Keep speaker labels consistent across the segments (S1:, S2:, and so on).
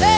S1: Hey.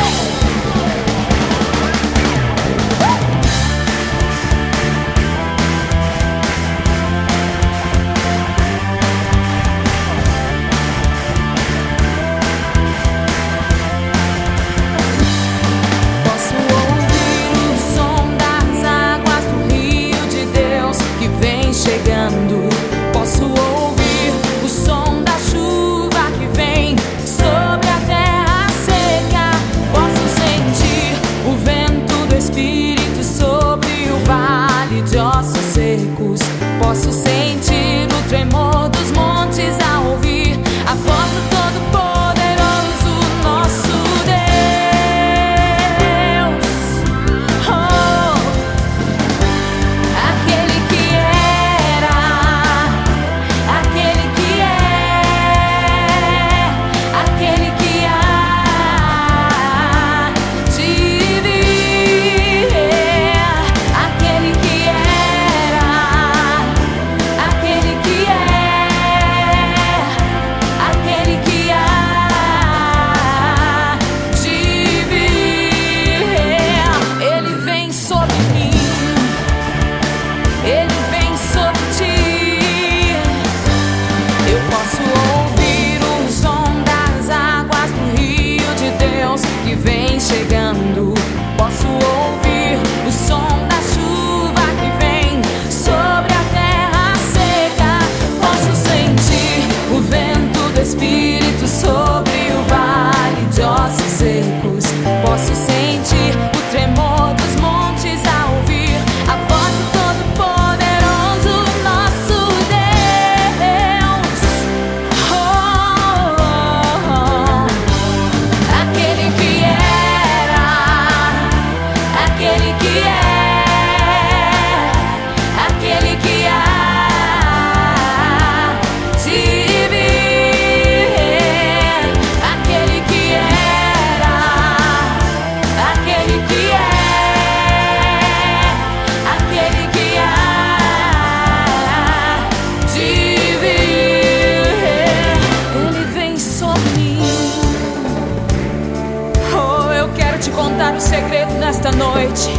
S1: quero te contar um segredo nesta noite.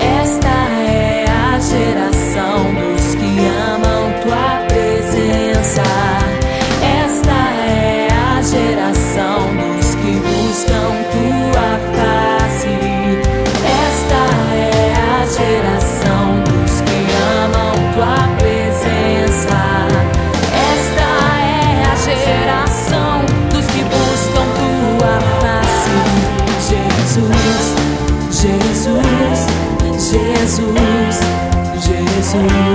S1: Esta é a geração. see.